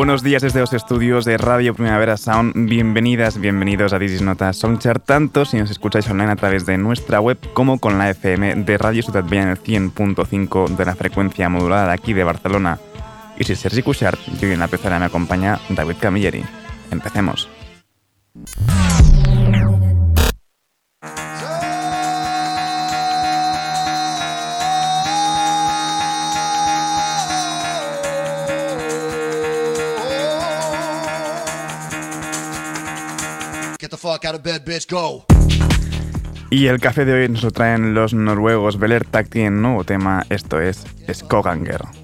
Buenos días desde los estudios de Radio Primavera Sound. Bienvenidas, bienvenidos a This Nota Songchart, tanto si nos escucháis online a través de nuestra web como con la FM de Radio Ciudad Bella en el 100.5 de la frecuencia modulada de aquí de Barcelona. Y si Sergi Cuixart, yo en la pecera me acompaña David Camilleri. Empecemos. Y el café de hoy nos lo traen los noruegos Beler Takti en nuevo tema, esto es Skoganger.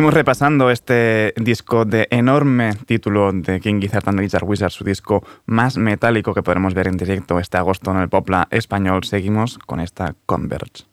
Seguimos repasando este disco de enorme título de King Gizzard and the Wizard, su disco más metálico que podremos ver en directo este agosto en el Popla español. Seguimos con esta Converge.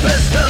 superstar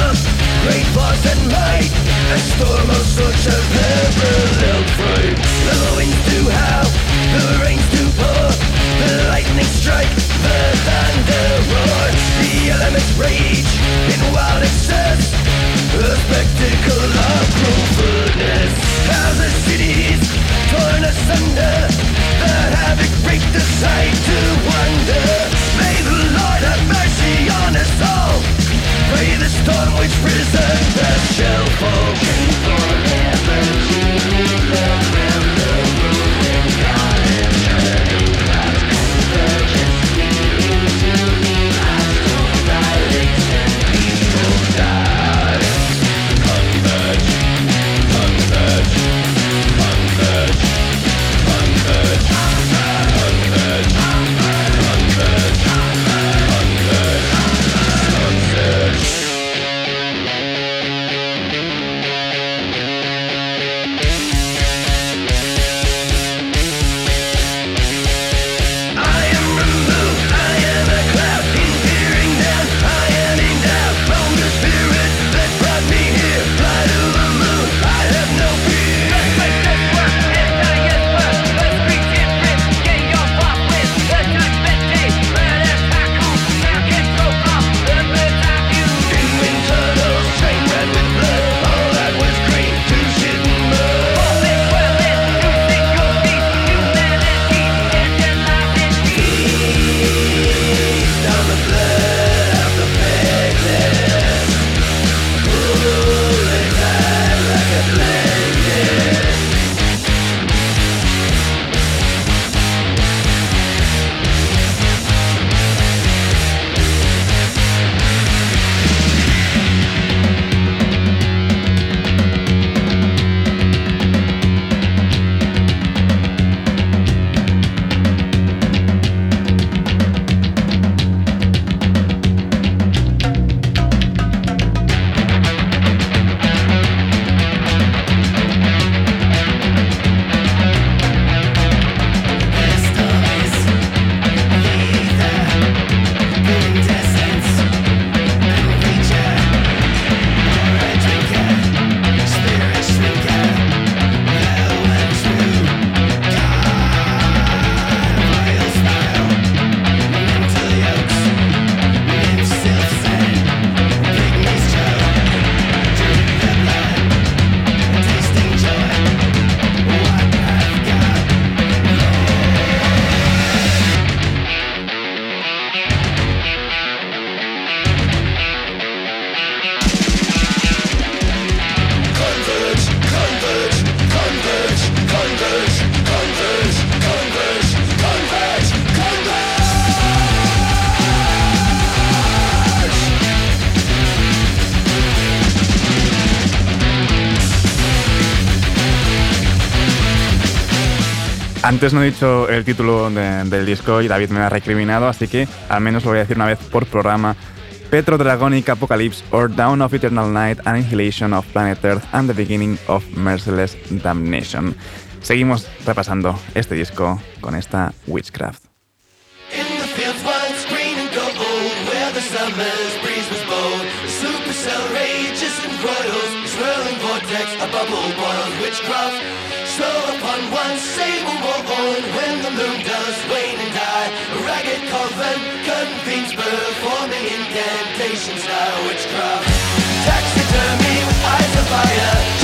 Antes no he dicho el título del disco y David me ha recriminado, así que al menos lo voy a decir una vez por programa. Petro Dragonic Apocalypse or Down of Eternal Night, Annihilation of Planet Earth and the Beginning of Merciless Damnation. Seguimos repasando este disco con esta Witchcraft. Slow upon one sable born when the moon does wane and die. A ragged coven, curtain fiends performing incantations now. Witchcraft, taxidermy with eyes of fire,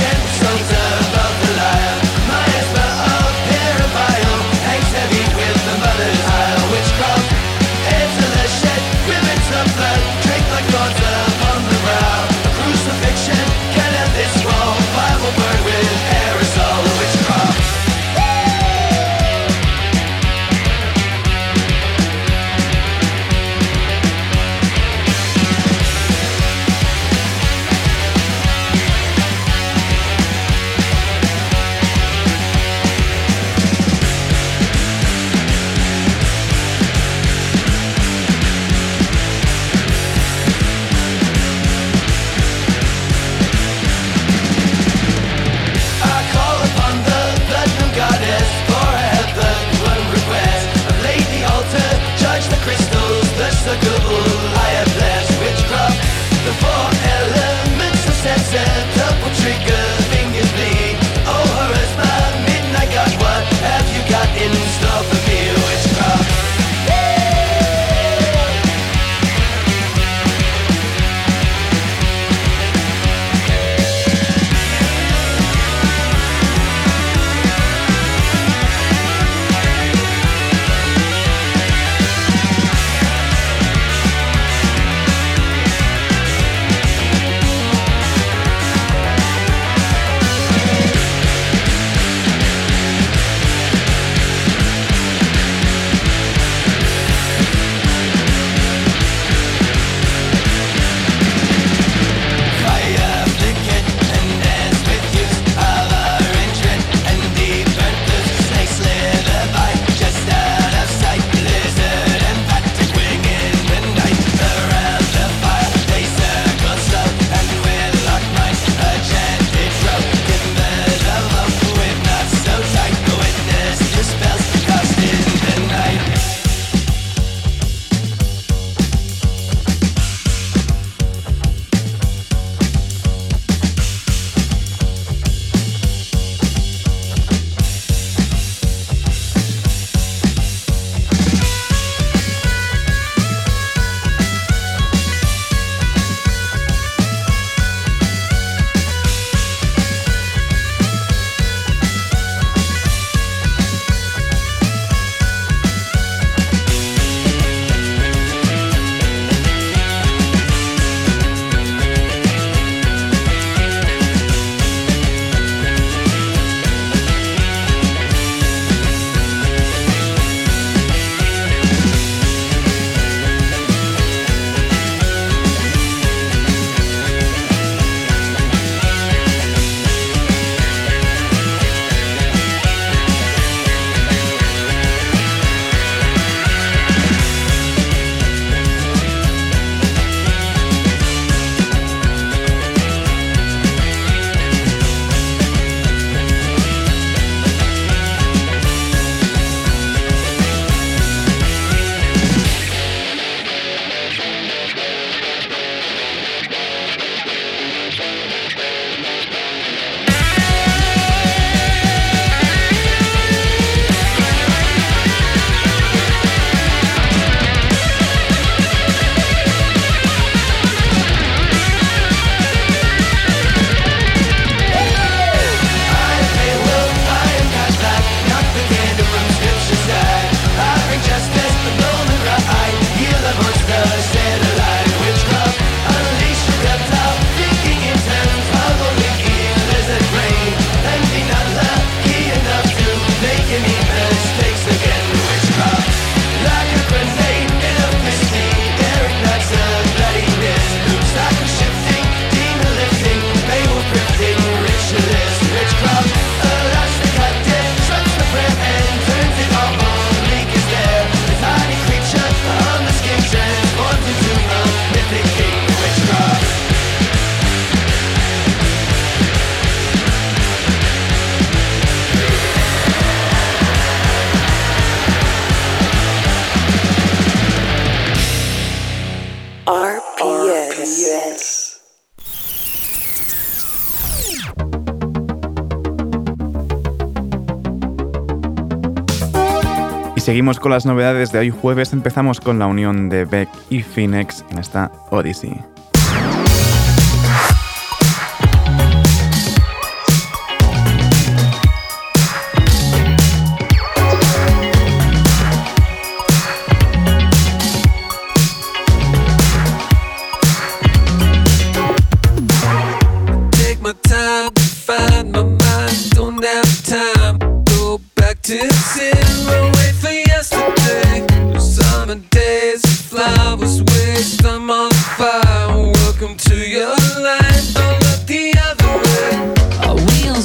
Con las novedades de hoy jueves, empezamos con la unión de Beck y Phoenix en esta Odyssey.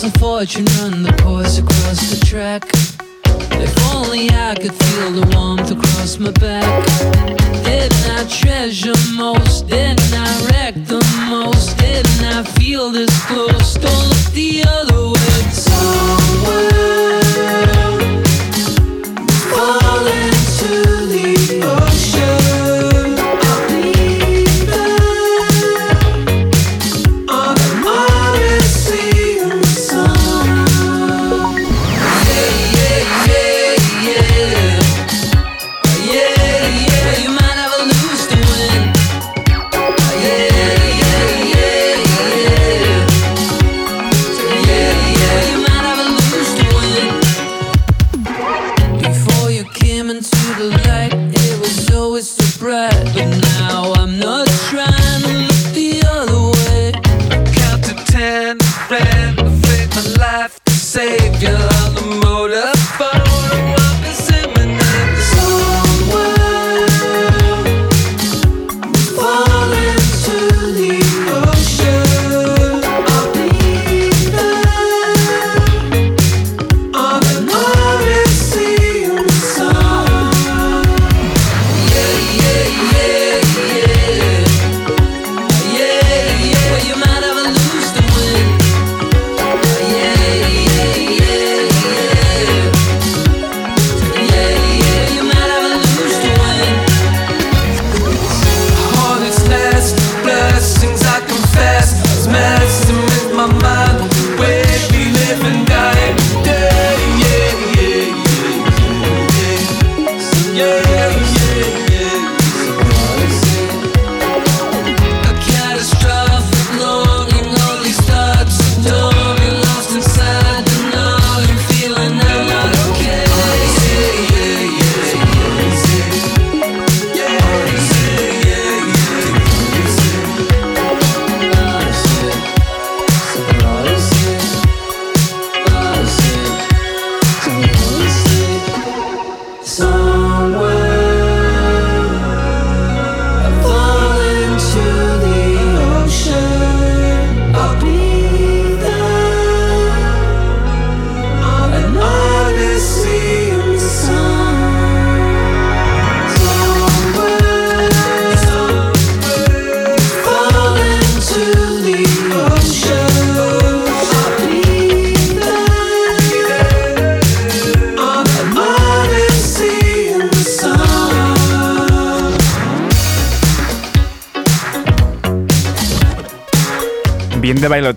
wheels of fortune run the course across the track. If only I could feel the warmth across my back. Didn't I treasure most? Didn't I wreck the most? Didn't I feel this close? Don't look the other way. Somewhere.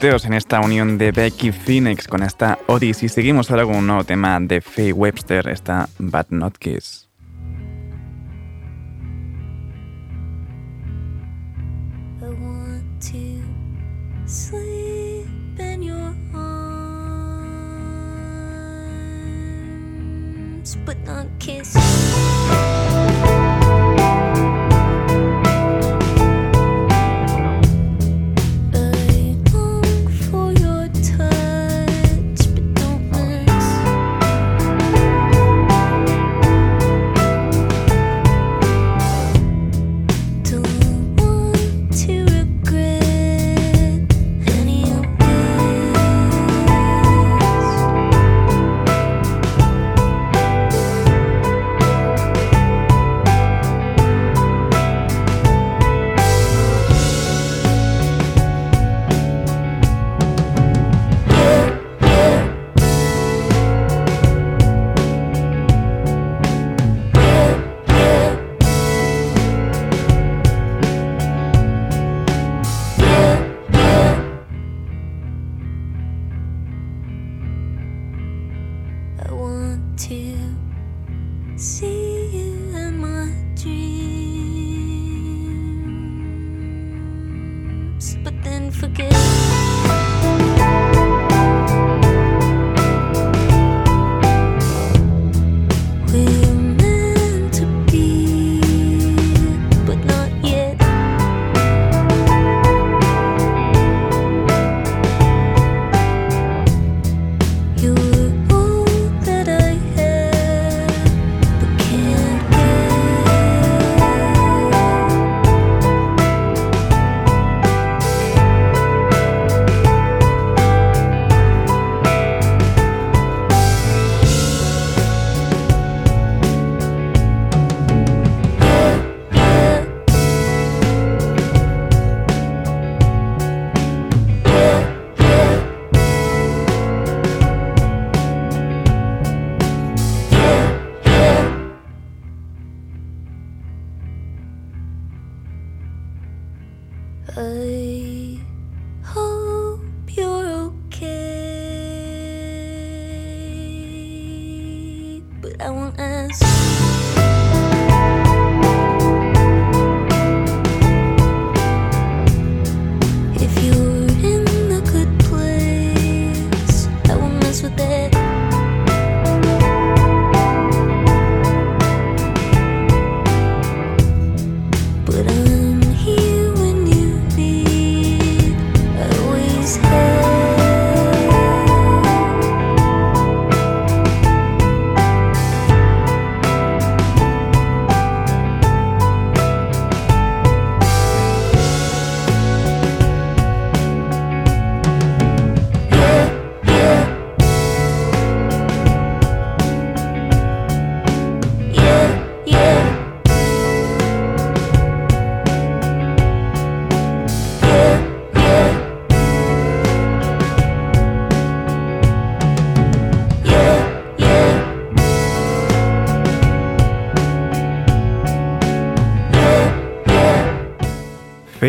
en esta unión de Becky Phoenix con esta Odyssey. Seguimos ahora con un nuevo tema de Faye Webster, esta Bad Not Kiss.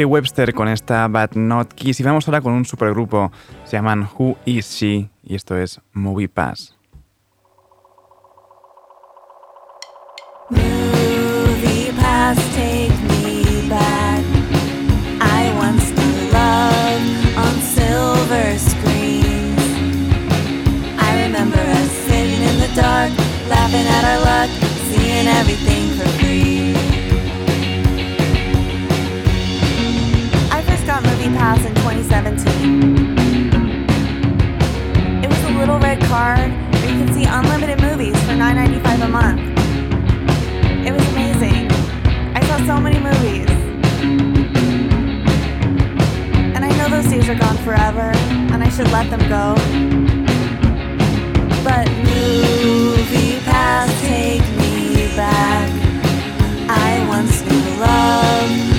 Webster con esta But Not Kiss. Y vamos ahora con un supergrupo. Se llaman Who Is She? Y esto es Movie Pass. Movie pass, take me back. I once knew love on silver screens. I remember us sitting in the dark, laughing at our luck, seeing everything 2017. It was a little red card where you could see unlimited movies for $9.95 a month. It was amazing. I saw so many movies. And I know those days are gone forever, and I should let them go. But movie pass, take me back. I once knew love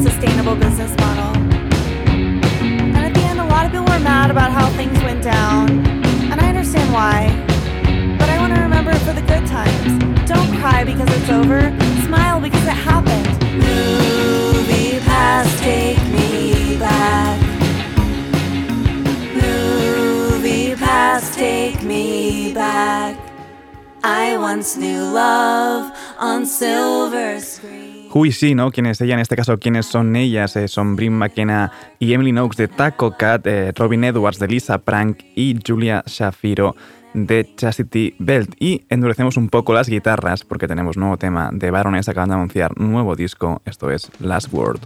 unsustainable business model. And at the end, a lot of people were mad about how things went down. And I understand why. But I want to remember for the good times. Don't cry because it's over, smile because it happened. Movie Pass, take me back. Movie pass, take me back. I once knew love on silver screen. Who is she, ¿no? ¿Quién es ella? En este caso, ¿quiénes son ellas? Eh, son Brim McKenna y Emily Noakes de Taco Cat, eh, Robin Edwards de Lisa Prank y Julia Shafiro de Chastity Belt. Y endurecemos un poco las guitarras porque tenemos nuevo tema de Baroness. Acaban de anunciar nuevo disco. Esto es Last Word.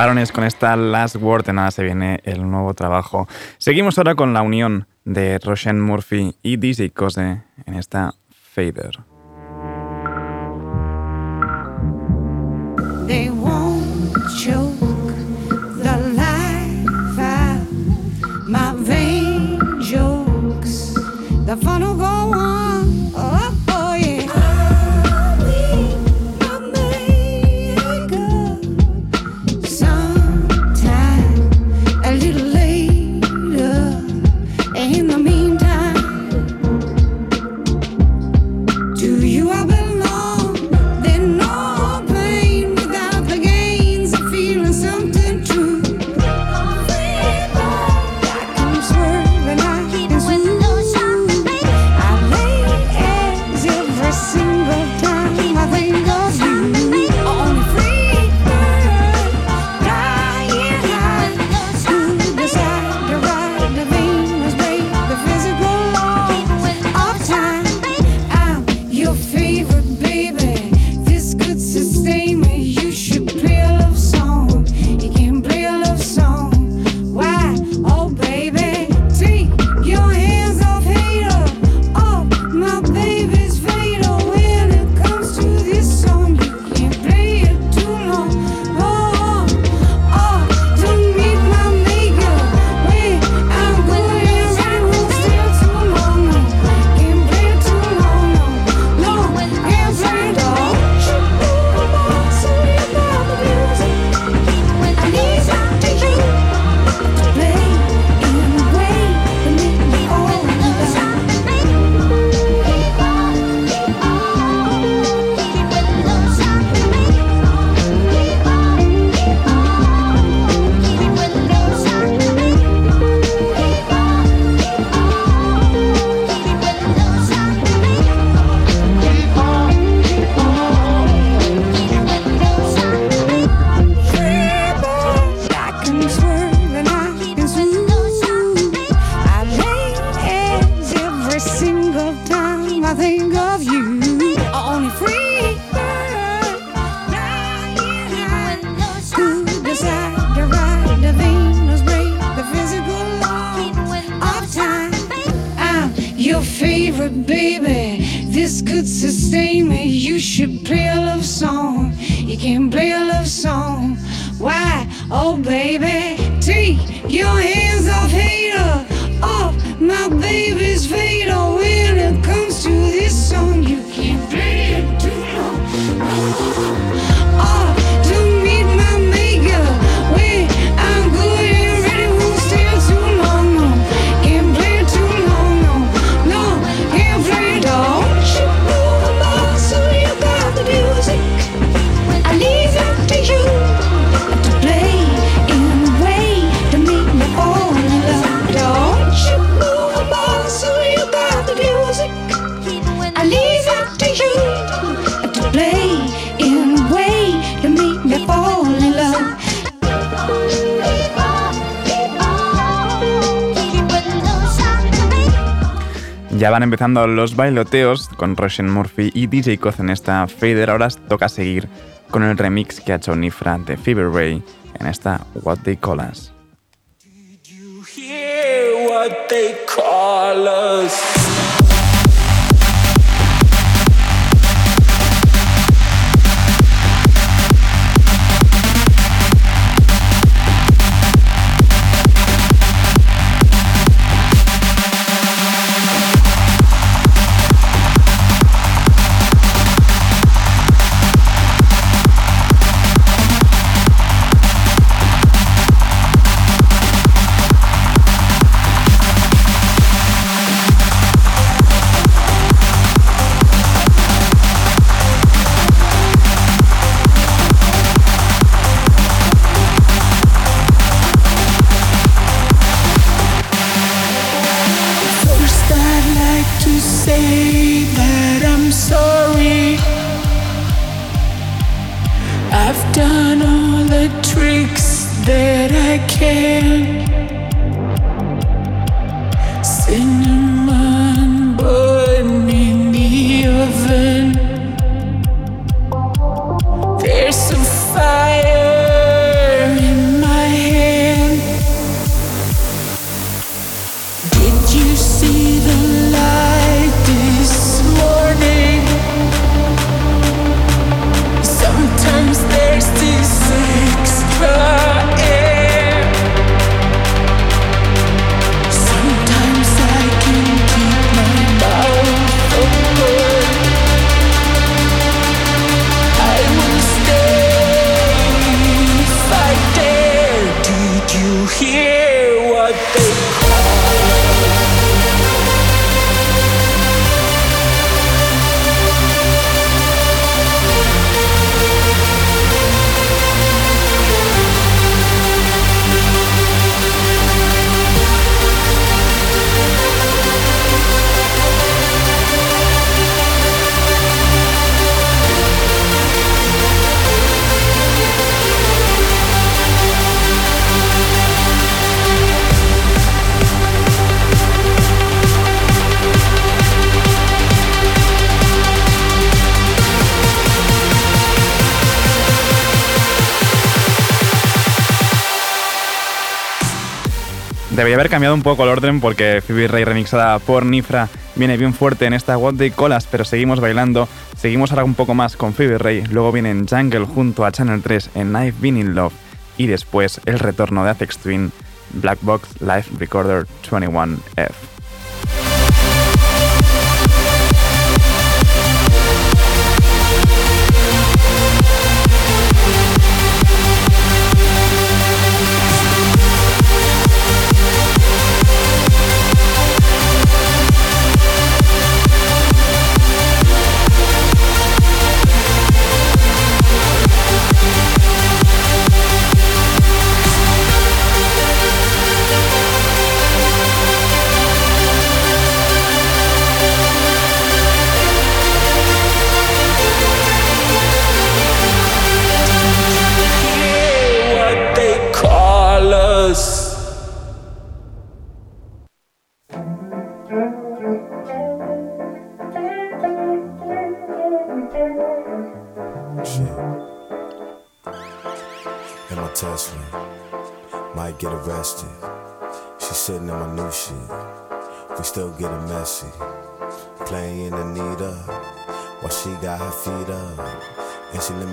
Barones con esta Last Word. De nada se viene el nuevo trabajo. Seguimos ahora con la unión de Roshan Murphy y Dizzy Cose en esta Fader. They won't choke the life out my vain jokes. The funnel favorite baby. This could sustain me. You should play a love song. You can play a love song. Why? Oh, baby, take your hands off, hater, off my baby's face. Ya van empezando los bailoteos con Russian Murphy y DJ Koz en esta Fader. Ahora toca seguir con el remix que ha hecho Nifra de Fever Ray en esta what they call us? Haber cambiado un poco el orden porque Phoebe Ray remixada por Nifra viene bien fuerte en esta What They Colas, pero seguimos bailando, seguimos ahora un poco más con Phoebe Ray, luego viene en Jungle junto a Channel 3 en I've Been In Love y después el retorno de Apex Twin, Black Box Live Recorder 21F.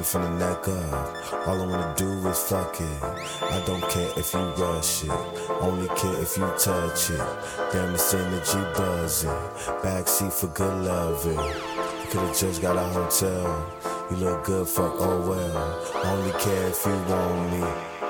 From the neck up. All I wanna do is fuck it. I don't care if you rush it. Only care if you touch it. Damn, it's energy buzzing. Backseat for good loving. You could've just got a hotel. You look good, fuck, oh well. Only care if you want me.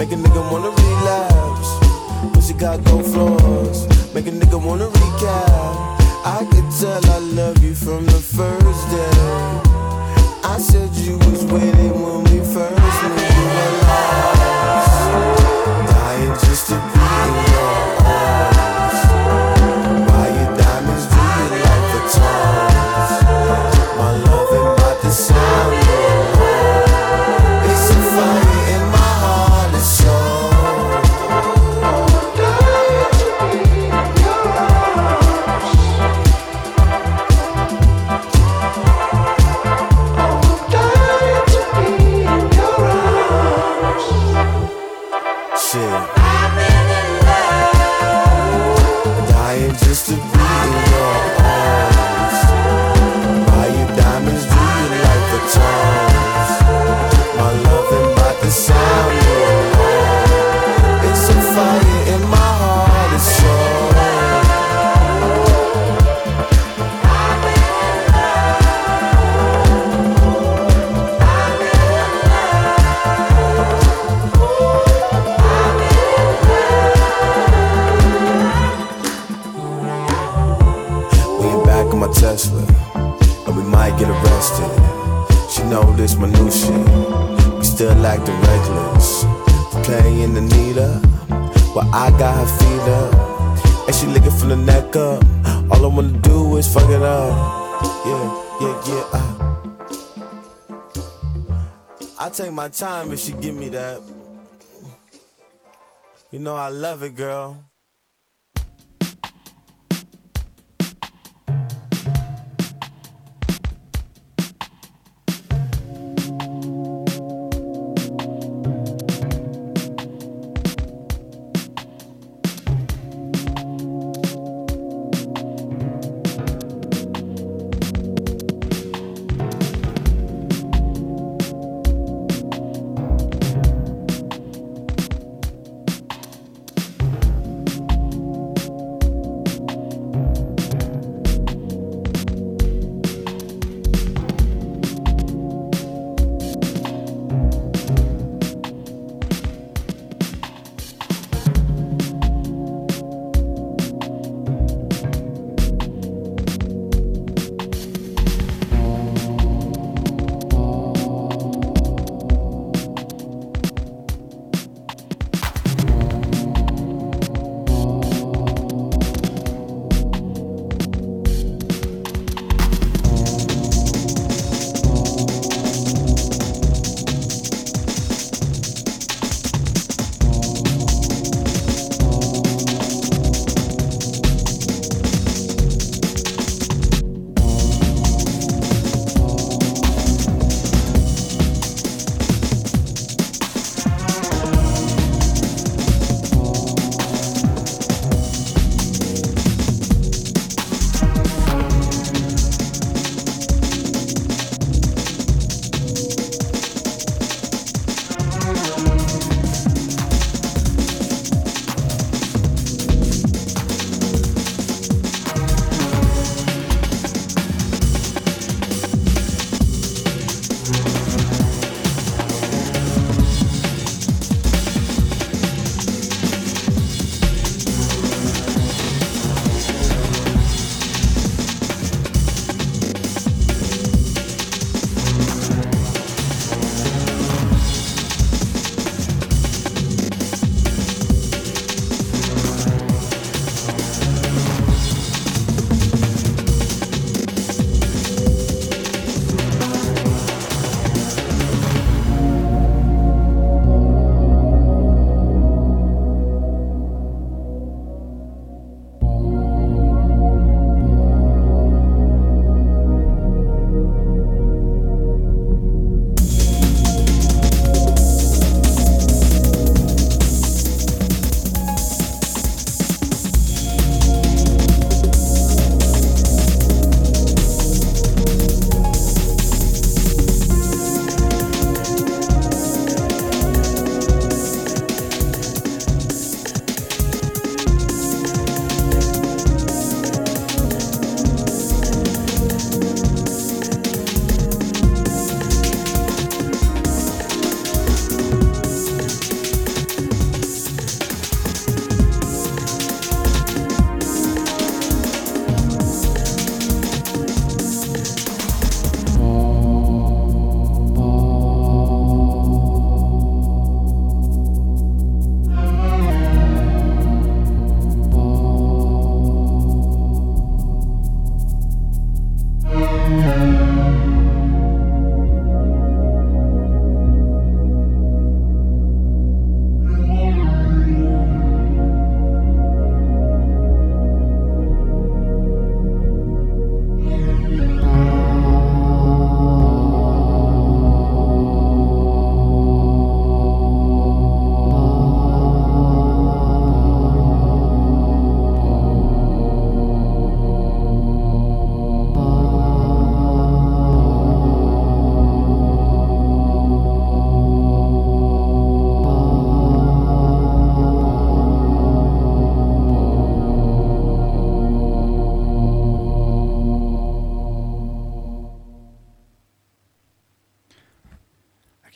Make a nigga wanna relapse. Pussy got gold floors, make a nigga wanna recap. I could tell I love you from the first day. I said you was waiting when we first time if she give me that. You know I love it, girl.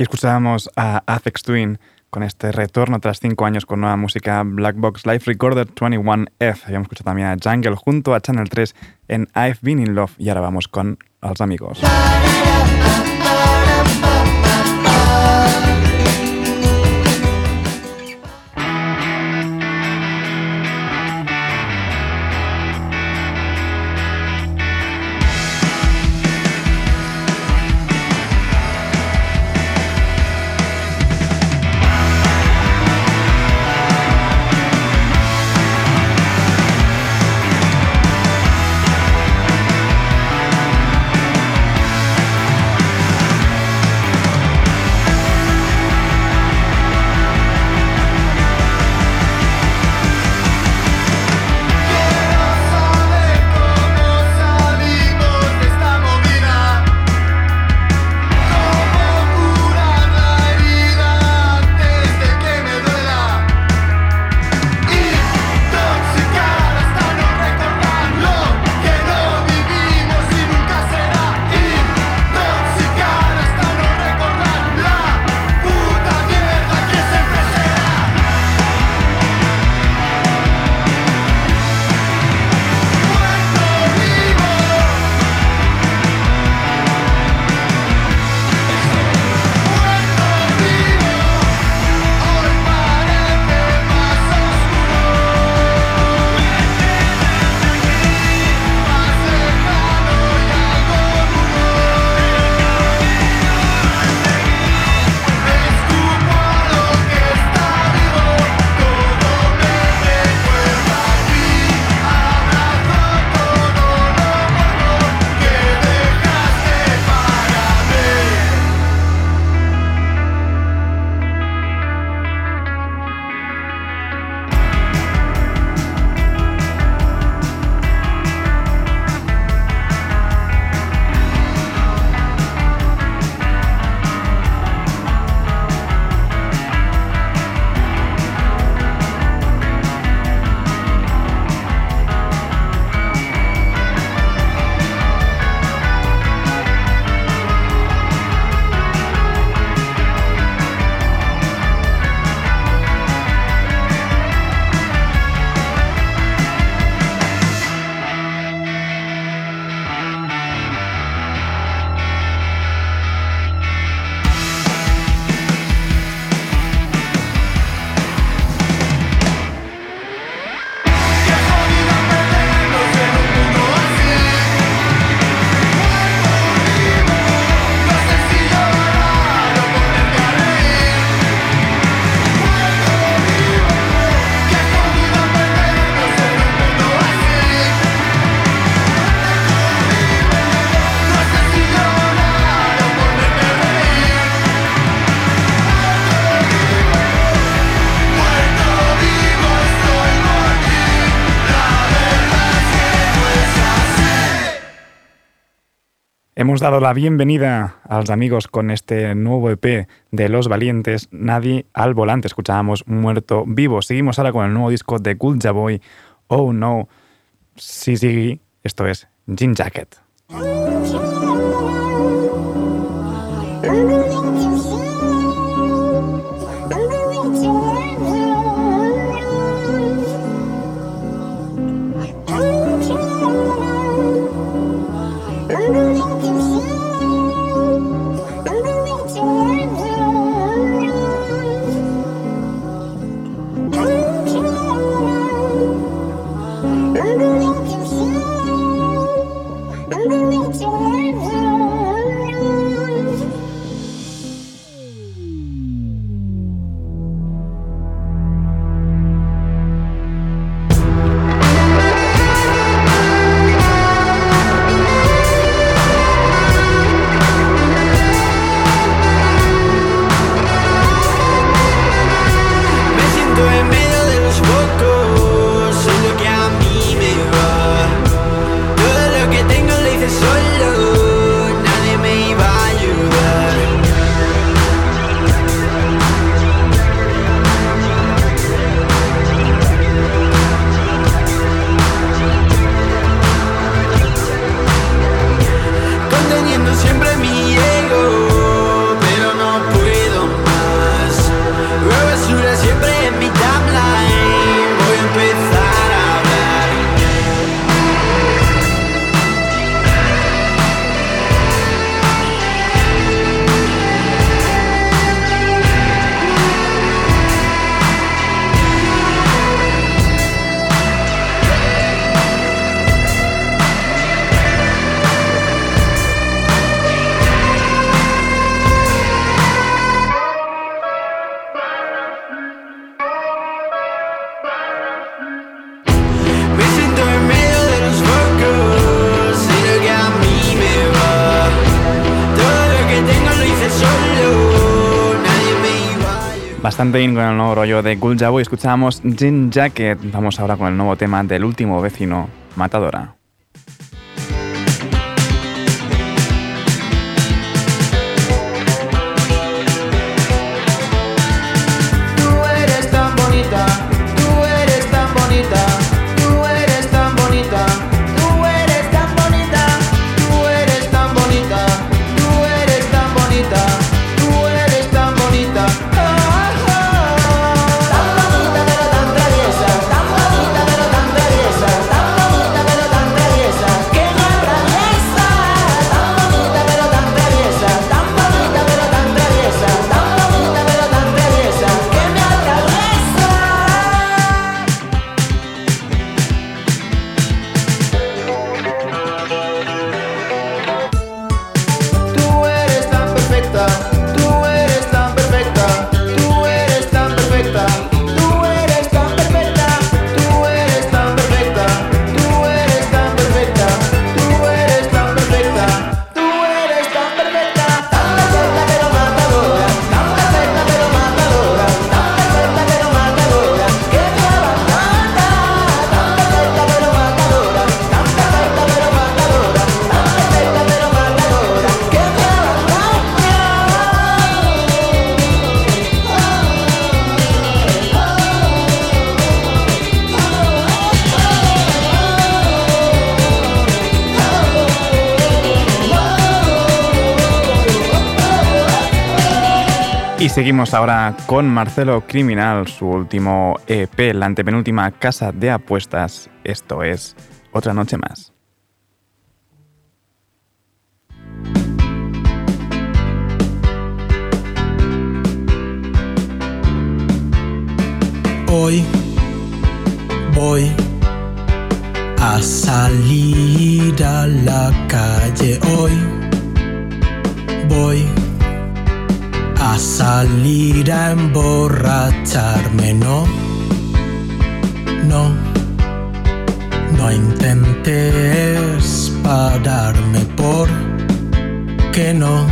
Escuchábamos a Apex Twin con este retorno tras cinco años con nueva música Black Box Live Recorder 21F. Habíamos escuchado también a Jungle junto a Channel 3 en I've Been in Love y ahora vamos con los amigos. Hemos dado la bienvenida a los amigos con este nuevo EP de Los Valientes, Nadie al Volante. Escuchábamos Muerto Vivo. Seguimos ahora con el nuevo disco de Gulja Boy, Oh No, sí, esto es Jean Jacket. Bien con el nuevo rollo de Gulja Boy. Escuchábamos Jean Jacket. Vamos ahora con el nuevo tema del último vecino, Matadora. Seguimos ahora con Marcelo Criminal, su último EP, la antepenúltima casa de apuestas. Esto es Otra Noche Más. Hoy voy a salir a la calle. Hoy voy a salir a emborracharme. No, no, no intentes pararme por que no.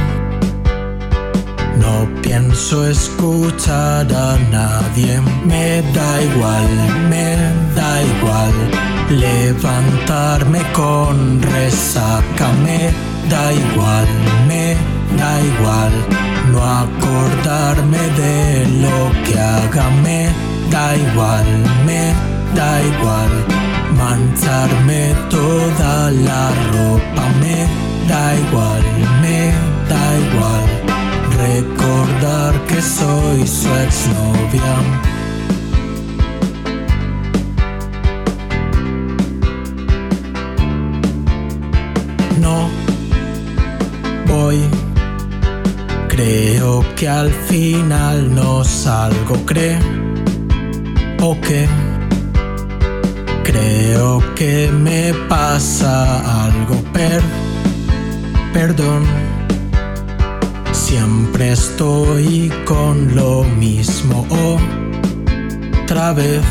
No pienso escuchar a nadie, me da igual, me da igual. Levantarme con resaca, me da igual, me da igual. No acordarme de lo que haga, me da igual, me da igual. Mancharme toda la ropa, me da igual, me da igual recordar que soy su exnovia. No voy, creo que al final no salgo, creo que creo que me pasa algo, per, perdón. Siempre estoy con lo mismo otra vez.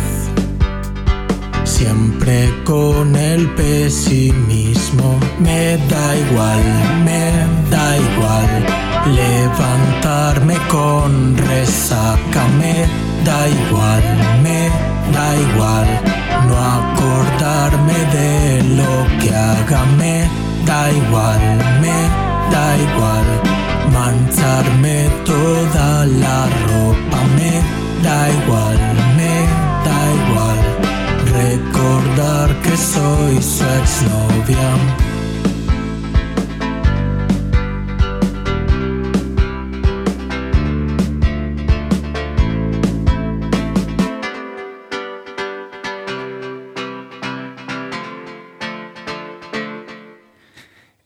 Siempre con el pesimismo. Me da igual, me da igual. Levantarme con resaca. Me da igual, me da igual. No acordarme de lo que haga. Me da igual, me da igual mancharme toda la ropa me da igual, me da igual recordar que soy su exnovia.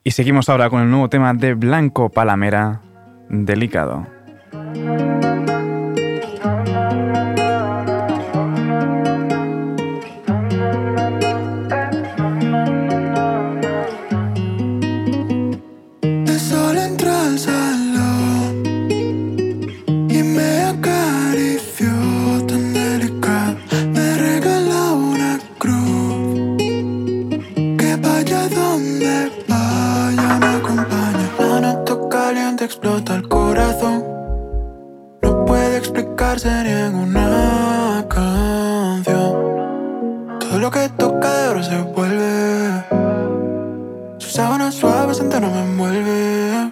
Y seguimos ahora con el nuevo tema de Blanco Palamera, Delicado. Sería en una canción. Todo lo que toca de oro se vuelve. Su sábana suave siente no me envuelve.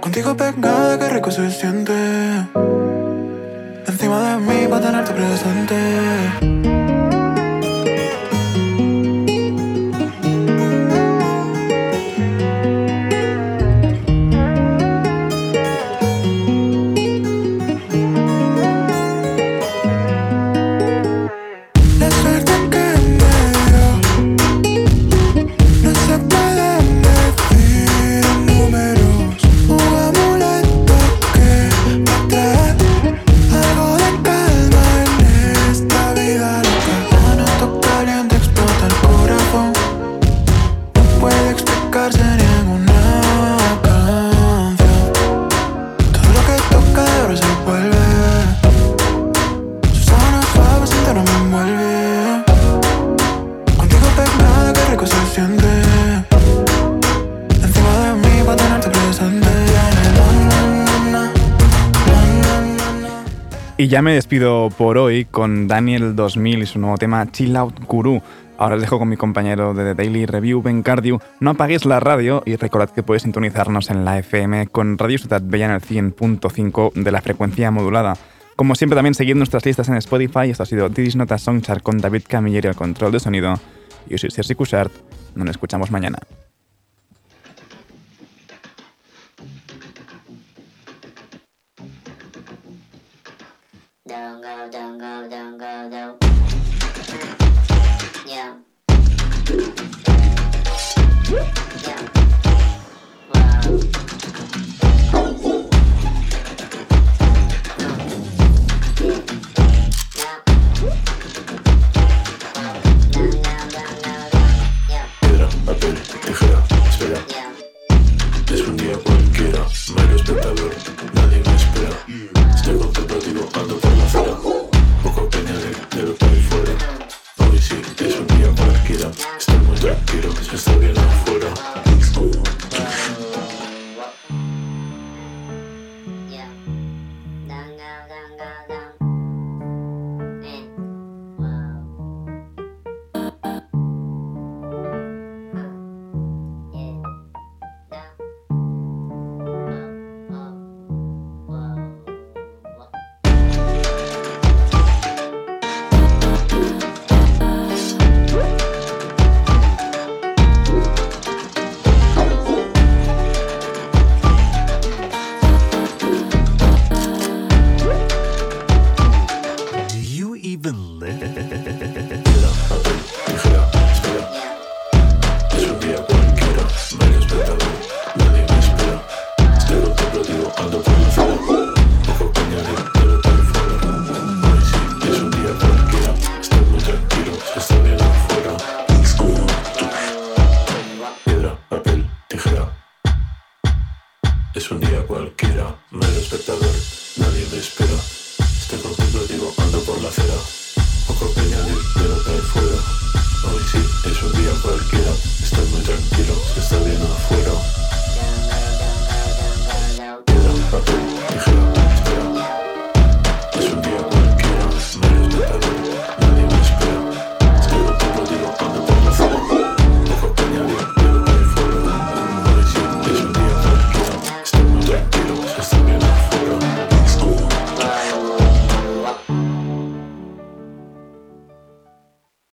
Contigo pegada, qué rico se siente. Encima de mí para tenerte presente. Ya me despido por hoy con Daniel 2000 y su nuevo tema Chill Out Guru. Ahora os dejo con mi compañero de The Daily Review, Ben Cardew. No apaguéis la radio y recordad que podéis sintonizarnos en la FM con Radio Ciudad Bella en el 100.5 de la frecuencia modulada. Como siempre, también seguid nuestras listas en Spotify. Esto ha sido Didis Nota Songchart con David Camilleri al control de sonido. Yo soy Sergi Cushart. Nos escuchamos mañana. go. Yeah. Yeah. Espera. Es un día cualquiera, Espectador.